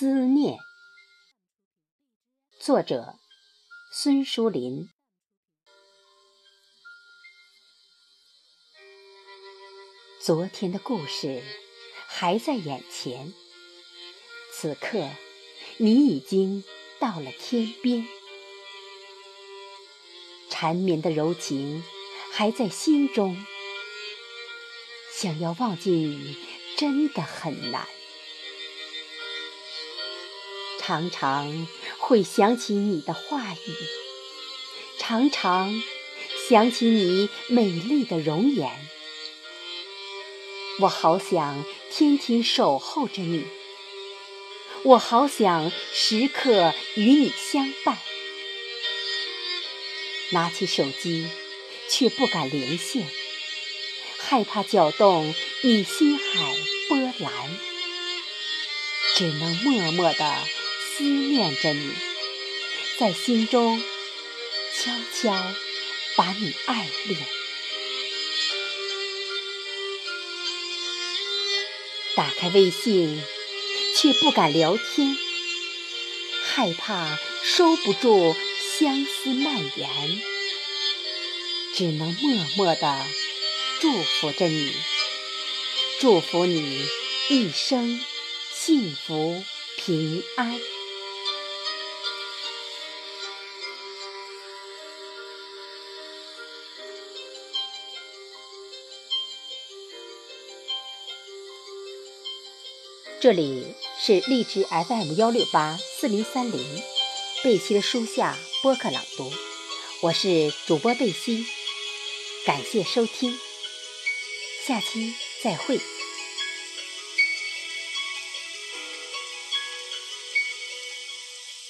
思念，作者孙淑林。昨天的故事还在眼前，此刻你已经到了天边，缠绵的柔情还在心中，想要忘记你真的很难。常常会想起你的话语，常常想起你美丽的容颜。我好想天天守候着你，我好想时刻与你相伴。拿起手机，却不敢连线，害怕搅动你心海波澜，只能默默的。思念着你，在心中悄悄把你爱恋。打开微信，却不敢聊天，害怕收不住相思蔓延，只能默默的祝福着你，祝福你一生幸福平安。这里是荔枝 FM 幺六八四零三零，贝西的书下播客朗读，我是主播贝西，感谢收听，下期再会。